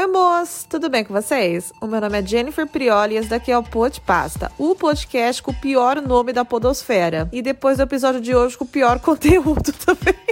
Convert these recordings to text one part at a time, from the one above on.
Oi, moço, tudo bem com vocês? O meu nome é Jennifer Prioli e esse daqui é o Pod Pasta, o podcast com o pior nome da podosfera. E depois do episódio de hoje com o pior conteúdo também.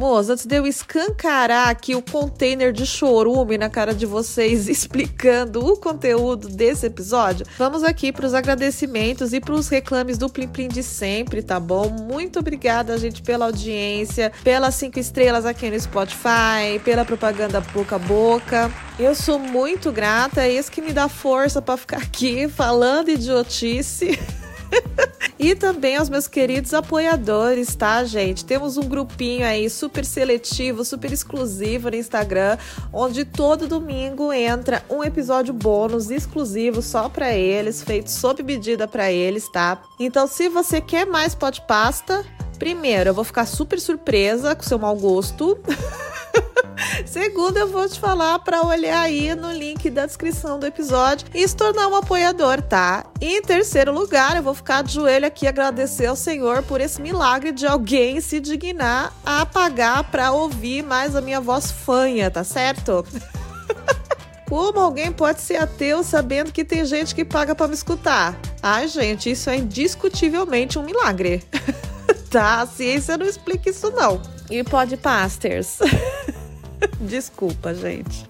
Moço, antes de eu escancarar aqui o container de chorume na cara de vocês explicando o conteúdo desse episódio, vamos aqui para os agradecimentos e para os reclames do Plim Plim de sempre, tá bom? Muito obrigada, gente, pela audiência, pelas cinco estrelas aqui no Spotify, pela propaganda boca a boca. Eu sou muito grata, é isso que me dá força para ficar aqui falando idiotice. e também aos meus queridos apoiadores, tá, gente? Temos um grupinho aí super seletivo, super exclusivo no Instagram, onde todo domingo entra um episódio bônus exclusivo só para eles, feito sob medida para eles, tá? Então, se você quer mais pasta, primeiro, eu vou ficar super surpresa com seu mau gosto. Segundo, eu vou te falar para olhar aí no link da descrição do episódio e se tornar um apoiador, tá? E em terceiro lugar, eu vou ficar de joelho aqui agradecer ao Senhor por esse milagre de alguém se dignar a pagar para ouvir mais a minha voz fanha, tá certo? Como alguém pode ser ateu sabendo que tem gente que paga para me escutar? Ai, gente, isso é indiscutivelmente um milagre. tá? A ciência não explica isso, não. E podpasters. Desculpa, gente.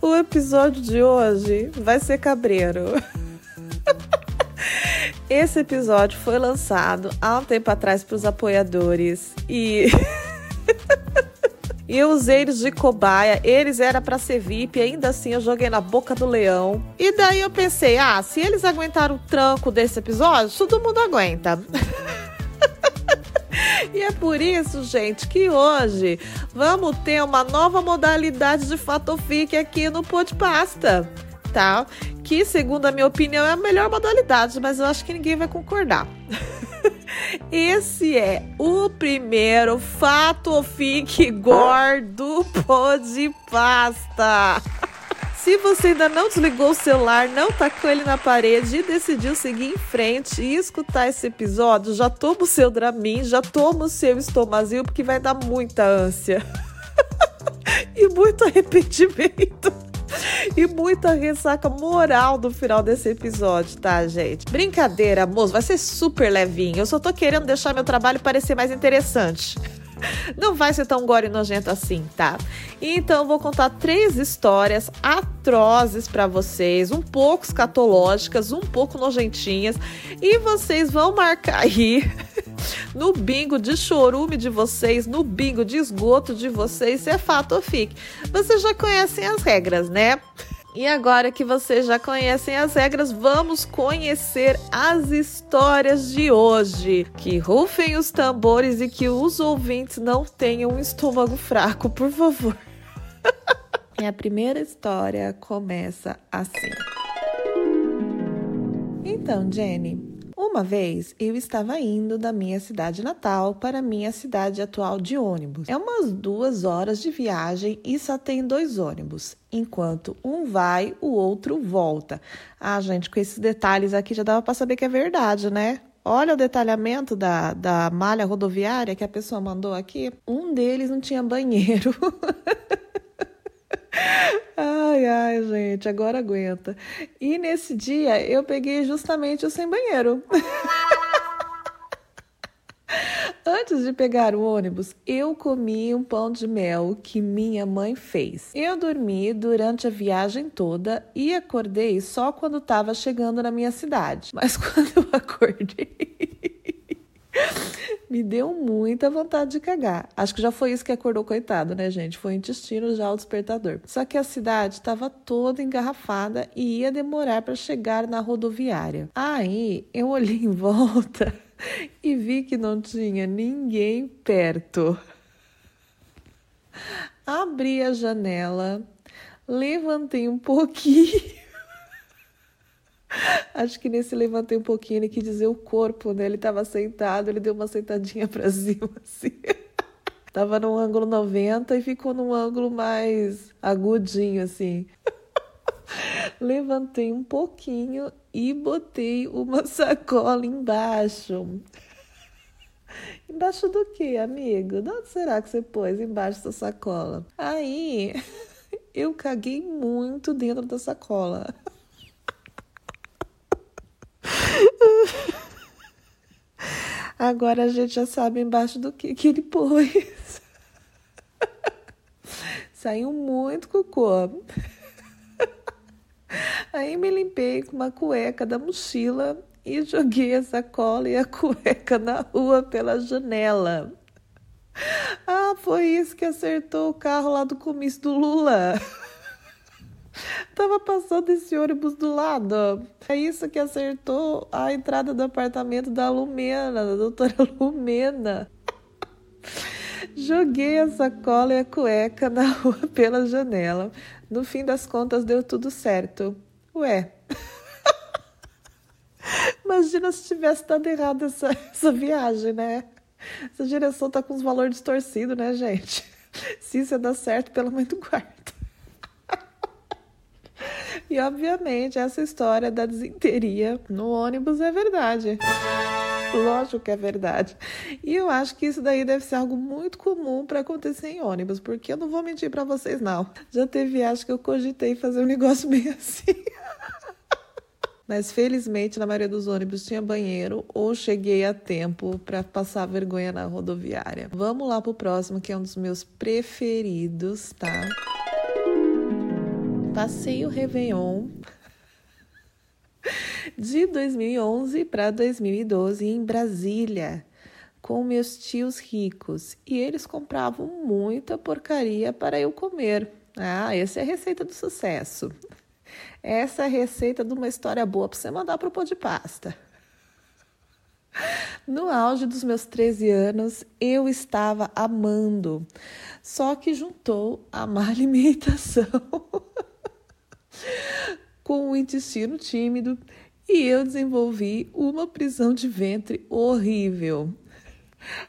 O episódio de hoje vai ser cabreiro. Esse episódio foi lançado há um tempo atrás para os apoiadores e e eu usei eles de cobaia. Eles era para ser VIP, ainda assim eu joguei na boca do leão. E daí eu pensei, ah, se eles aguentaram o tranco desse episódio, todo mundo aguenta. E é por isso, gente, que hoje vamos ter uma nova modalidade de fatofic aqui no Podpasta, tá? Que, segundo a minha opinião, é a melhor modalidade, mas eu acho que ninguém vai concordar. Esse é o primeiro fatofic gordo Podpasta. Se você ainda não desligou o celular, não tacou ele na parede e decidiu seguir em frente e escutar esse episódio, já toma o seu Dramin, já toma o seu estomazil, porque vai dar muita ânsia. e muito arrependimento. E muita ressaca moral no final desse episódio, tá, gente? Brincadeira, moço, vai ser super levinho. Eu só tô querendo deixar meu trabalho parecer mais interessante. Não vai ser tão gore nojento assim, tá? Então vou contar três histórias atrozes para vocês, um pouco escatológicas, um pouco nojentinhas, e vocês vão marcar aí no bingo de chorume de vocês, no bingo de esgoto de vocês, se é fato ou fique. Vocês já conhecem as regras, né? E agora que vocês já conhecem as regras, vamos conhecer as histórias de hoje. Que rufem os tambores e que os ouvintes não tenham um estômago fraco, por favor. e a primeira história começa assim. Então, Jenny, uma vez eu estava indo da minha cidade natal para minha cidade atual de ônibus. É umas duas horas de viagem e só tem dois ônibus. Enquanto um vai, o outro volta. Ah, gente, com esses detalhes aqui já dava para saber que é verdade, né? Olha o detalhamento da, da malha rodoviária que a pessoa mandou aqui. Um deles não tinha banheiro. Ai, ai, gente, agora aguenta. E nesse dia eu peguei justamente o sem banheiro. Antes de pegar o ônibus, eu comi um pão de mel que minha mãe fez. Eu dormi durante a viagem toda e acordei só quando estava chegando na minha cidade. Mas quando eu acordei, me deu muita vontade de cagar. Acho que já foi isso que acordou, coitado, né, gente? Foi o intestino já o despertador. Só que a cidade estava toda engarrafada e ia demorar para chegar na rodoviária. Aí eu olhei em volta e vi que não tinha ninguém perto. Abri a janela, levantei um pouquinho Acho que nesse levantei um pouquinho, ele quis dizer o corpo, né? Ele estava sentado, ele deu uma sentadinha para cima, assim. tava num ângulo 90 e ficou num ângulo mais agudinho, assim. Levantei um pouquinho e botei uma sacola embaixo. Embaixo do que, amigo? De onde será que você pôs embaixo da sacola? Aí eu caguei muito dentro da sacola. Agora a gente já sabe embaixo do que, que ele pôs. Saiu muito cocô. Aí me limpei com uma cueca da mochila e joguei a sacola e a cueca na rua pela janela. Ah, foi isso que acertou o carro lá do comício do Lula. Tava passando esse ônibus do lado. É isso que acertou a entrada do apartamento da Lumena, da doutora Lumena. Joguei a sacola e a cueca na rua pela janela. No fim das contas, deu tudo certo. Ué. Imagina se tivesse dado errado essa, essa viagem, né? Essa direção tá com os valores distorcidos, né, gente? Se isso ia dar certo, pelo menos quarto. E obviamente essa história da desinteria no ônibus é verdade. Lógico que é verdade. E eu acho que isso daí deve ser algo muito comum para acontecer em ônibus, porque eu não vou mentir para vocês não. Já teve viagem que eu cogitei fazer um negócio bem assim. Mas felizmente na maioria dos ônibus tinha banheiro ou cheguei a tempo para passar vergonha na rodoviária. Vamos lá pro próximo, que é um dos meus preferidos, tá? Passei o Réveillon de 2011 para 2012 em Brasília com meus tios ricos e eles compravam muita porcaria para eu comer. Ah, essa é a receita do sucesso. Essa é a receita de uma história boa para você mandar para o pão de pasta. No auge dos meus 13 anos, eu estava amando, só que juntou a má alimentação com o intestino tímido e eu desenvolvi uma prisão de ventre horrível.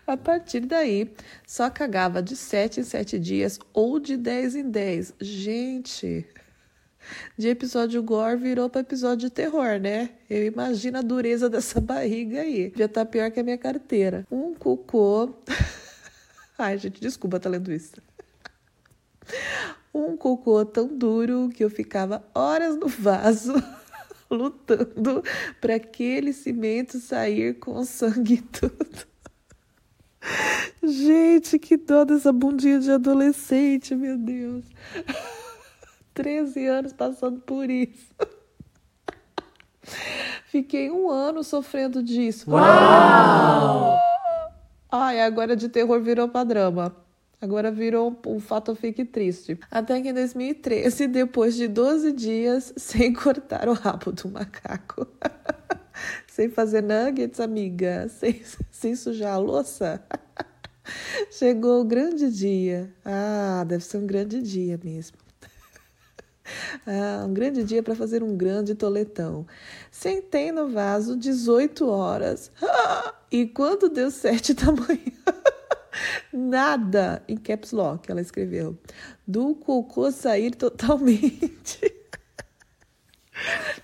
A partir daí, só cagava de 7 em 7 dias ou de 10 em 10. Gente, de episódio gore virou para episódio de terror, né? Eu imagino a dureza dessa barriga aí. Já tá pior que a minha carteira. Um cocô. Ai, gente, desculpa tá lendo isso um cocô tão duro que eu ficava horas no vaso lutando para aquele cimento sair com sangue e tudo. Gente, que dó dessa bundinha de adolescente, meu Deus. 13 anos passando por isso. Fiquei um ano sofrendo disso. Uau! Ai, agora de terror virou pra drama. Agora virou um fato fique triste. Até que em 2013, depois de 12 dias sem cortar o rabo do macaco, sem fazer nuggets, amiga, sem, sem sujar a louça, chegou o grande dia. Ah, deve ser um grande dia mesmo. Ah, um grande dia para fazer um grande toletão. Sentei no vaso 18 horas. E quando deu 7 da manhã, Nada, em caps lock, ela escreveu, do cocô sair totalmente.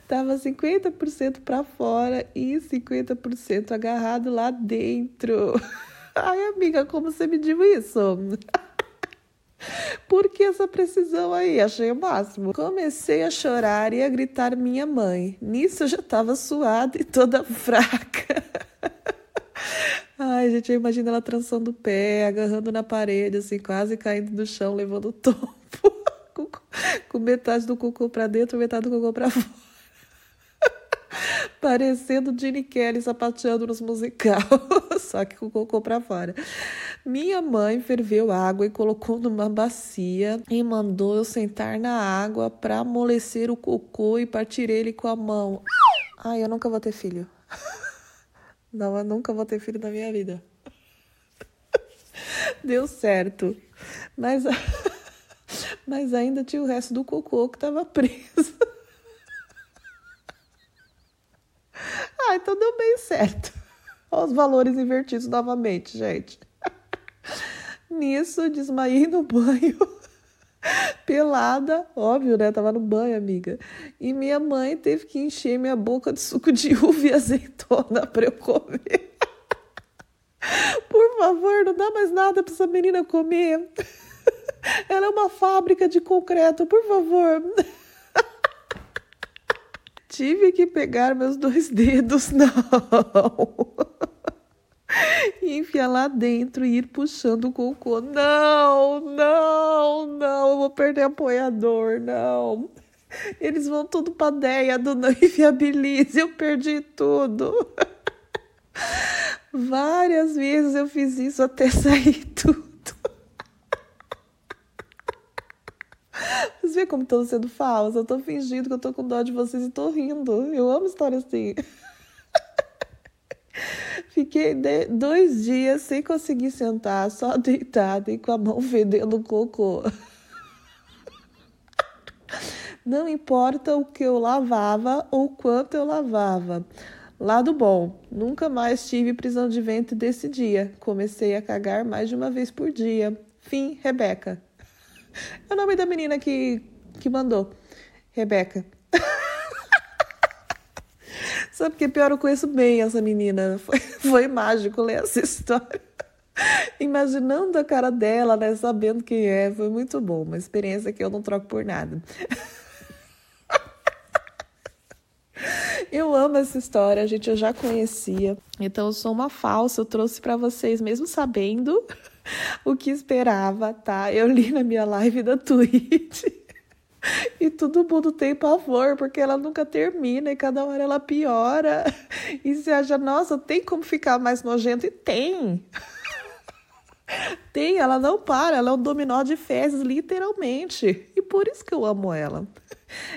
Tava 50% para fora e 50% agarrado lá dentro. Ai, amiga, como você mediu isso? Por que essa precisão aí? Achei o máximo. Comecei a chorar e a gritar minha mãe. Nisso eu já estava suada e toda fraca. Ai, gente, eu imagino ela trançando o pé, agarrando na parede, assim, quase caindo no chão, levando o tombo. com, metade do cocô pra dentro, metade do cocô pra fora. Parecendo Ginny Kelly sapateando nos musical, só que com o cocô pra fora. Minha mãe ferveu água e colocou numa bacia e mandou eu sentar na água para amolecer o cocô e partir ele com a mão. Ai, eu nunca vou ter filho. Não, eu nunca vou ter filho na minha vida. Deu certo. Mas, mas ainda tinha o resto do cocô que estava preso. Ah, então deu bem certo. Olha os valores invertidos novamente, gente. Nisso, desmaiei no banho pelada, óbvio, né? Tava no banho, amiga. E minha mãe teve que encher minha boca de suco de uva e azeitona para eu comer. Por favor, não dá mais nada para essa menina comer. Ela é uma fábrica de concreto, por favor. Tive que pegar meus dois dedos, não. E enfiar lá dentro e ir puxando o cocô. Não, não, não, eu vou perder apoiador, não. Eles vão tudo pra deia do não inviabilize, eu perdi tudo. Várias vezes eu fiz isso até sair tudo. Vocês veem como estou sendo falsa? Eu tô fingindo que eu tô com dó de vocês e tô rindo. Eu amo história assim. Fiquei dois dias sem conseguir sentar, só deitada e com a mão fedendo cocô. Não importa o que eu lavava ou quanto eu lavava. Lado bom, nunca mais tive prisão de ventre desse dia. Comecei a cagar mais de uma vez por dia. Fim, Rebeca. É o nome da menina que, que mandou. Rebeca. Sabe que pior? Eu conheço bem essa menina. Foi, foi mágico ler essa história. Imaginando a cara dela, né? Sabendo quem é. Foi muito bom. Uma experiência que eu não troco por nada. Eu amo essa história, gente, eu já conhecia. Então eu sou uma falsa, eu trouxe para vocês mesmo sabendo o que esperava, tá? Eu li na minha live da Twitch. E todo mundo tem pavor, porque ela nunca termina e cada hora ela piora. E você acha, nossa, tem como ficar mais nojento? E tem. Tem, ela não para, ela é um dominó de fezes, literalmente. E por isso que eu amo ela.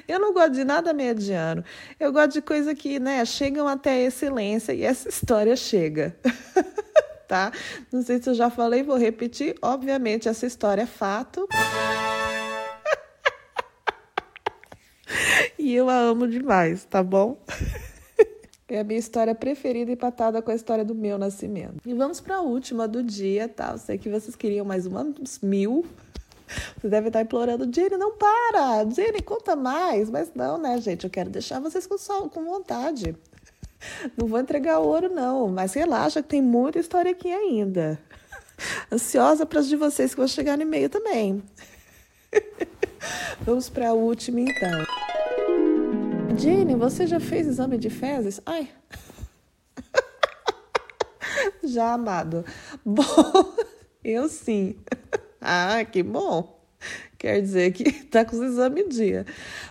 Eu não gosto de nada mediano. Eu gosto de coisa que, né, chegam até a excelência e essa história chega. tá? Não sei se eu já falei, vou repetir. Obviamente, essa história é fato. E eu a amo demais, tá bom? É a minha história preferida empatada com a história do meu nascimento. E vamos para a última do dia, tá? Eu sei que vocês queriam mais umas mil. Você deve estar implorando, Jenny, não para! Jenny, conta mais! Mas não, né, gente? Eu quero deixar vocês com, sol, com vontade. Não vou entregar ouro, não. Mas relaxa que tem muita história aqui ainda. Ansiosa para as de vocês que vão chegar no e-mail também. Vamos para a última, então. Jenny, você já fez exame de fezes? Ai. já, amado. Bom, eu sim. Ah, que bom. Quer dizer que tá com os exames dia.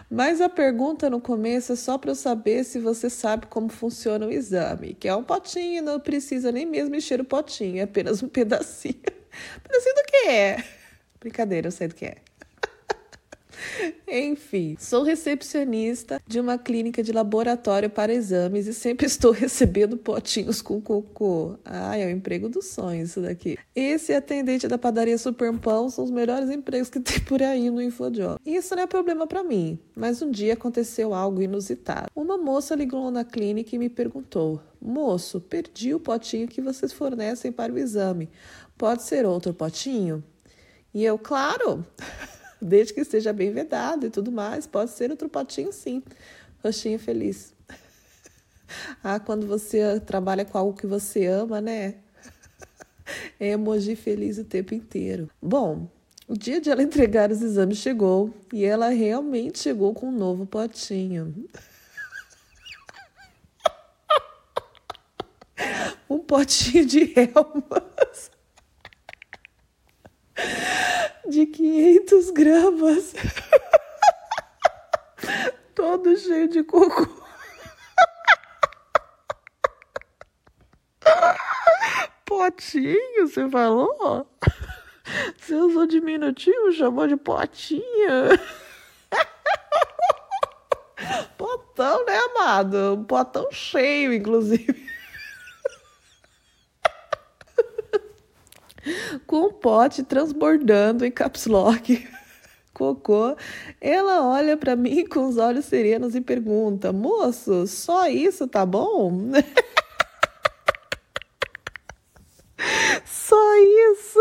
Mas a pergunta no começo é só para eu saber se você sabe como funciona o exame. Que é um potinho, não precisa nem mesmo encher o potinho, é apenas um pedacinho. Pedacinho do que é? Brincadeira, eu sei do que é. Enfim, sou recepcionista de uma clínica de laboratório para exames e sempre estou recebendo potinhos com cocô. Ah, é o emprego dos sonhos isso daqui. Esse atendente da padaria Superpão são os melhores empregos que tem por aí no InfoJob. Isso não é problema para mim, mas um dia aconteceu algo inusitado. Uma moça ligou na clínica e me perguntou: Moço, perdi o potinho que vocês fornecem para o exame. Pode ser outro potinho? E eu, claro desde que esteja bem vedado e tudo mais. Pode ser outro potinho, sim. Roxinho feliz. ah, quando você trabalha com algo que você ama, né? É emoji feliz o tempo inteiro. Bom, o dia de ela entregar os exames chegou e ela realmente chegou com um novo potinho. um potinho de elmas de 500 gramas, todo cheio de cocô. Potinho, você falou? Você usou diminutivo, chamou de potinho. Potão, né, amado? Um potão cheio, inclusive. Com o pote transbordando em caps lock. Cocô, ela olha para mim com os olhos serenos e pergunta: Moço, só isso tá bom? só isso?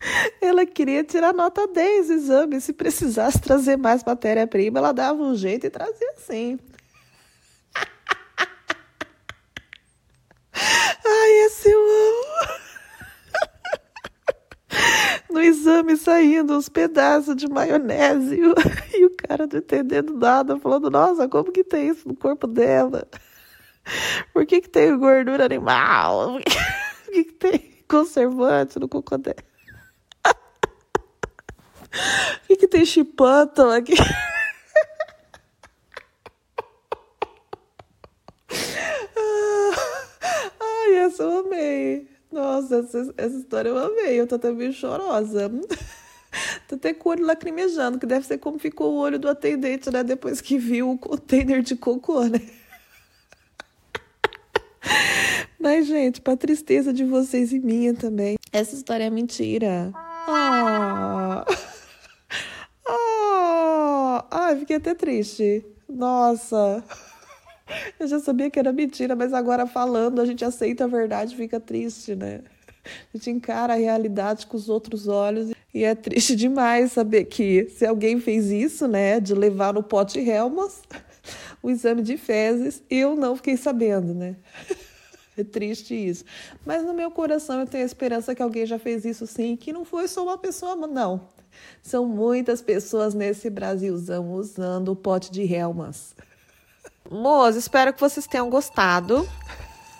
Ela queria tirar nota 10 no exame. Se precisasse trazer mais matéria-prima, ela dava um jeito e trazia sim. Amo. exame saindo uns pedaços de maionese e o cara não entendendo nada, falando, nossa, como que tem isso no corpo dela? Por que que tem gordura animal? Por que que tem conservante no cocô dela? Por que que tem chipantão aqui? Ai, essa eu amei. Nossa, essa, essa história eu amei. Eu tô até meio chorosa. Tô até com o olho lacrimejando, que deve ser como ficou o olho do atendente, né? Depois que viu o container de cocô, né? Mas, gente, pra tristeza de vocês e minha também, essa história é mentira. Ah! Ah! Ai, fiquei até triste. Nossa! Eu já sabia que era mentira, mas agora falando, a gente aceita a verdade e fica triste, né? A gente encara a realidade com os outros olhos e é triste demais saber que se alguém fez isso, né, de levar no pote Helmas o exame de fezes, eu não fiquei sabendo, né? É triste isso. Mas no meu coração eu tenho a esperança que alguém já fez isso sim, que não foi só uma pessoa, não. São muitas pessoas nesse Brasilzão usando o pote de Helmas. Moço, espero que vocês tenham gostado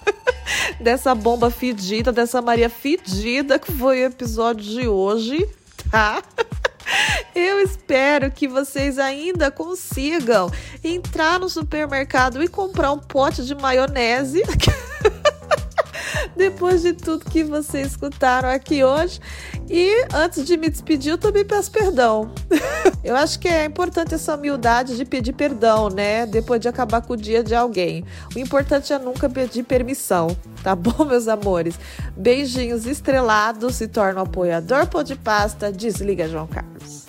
dessa bomba fedida, dessa Maria fedida que foi o episódio de hoje, tá? Eu espero que vocês ainda consigam entrar no supermercado e comprar um pote de maionese. Depois de tudo que vocês escutaram aqui hoje. E antes de me despedir, eu também peço perdão. eu acho que é importante essa humildade de pedir perdão, né? Depois de acabar com o dia de alguém. O importante é nunca pedir permissão, tá bom, meus amores? Beijinhos estrelados, se torna um apoiador pô de pasta, desliga João Carlos.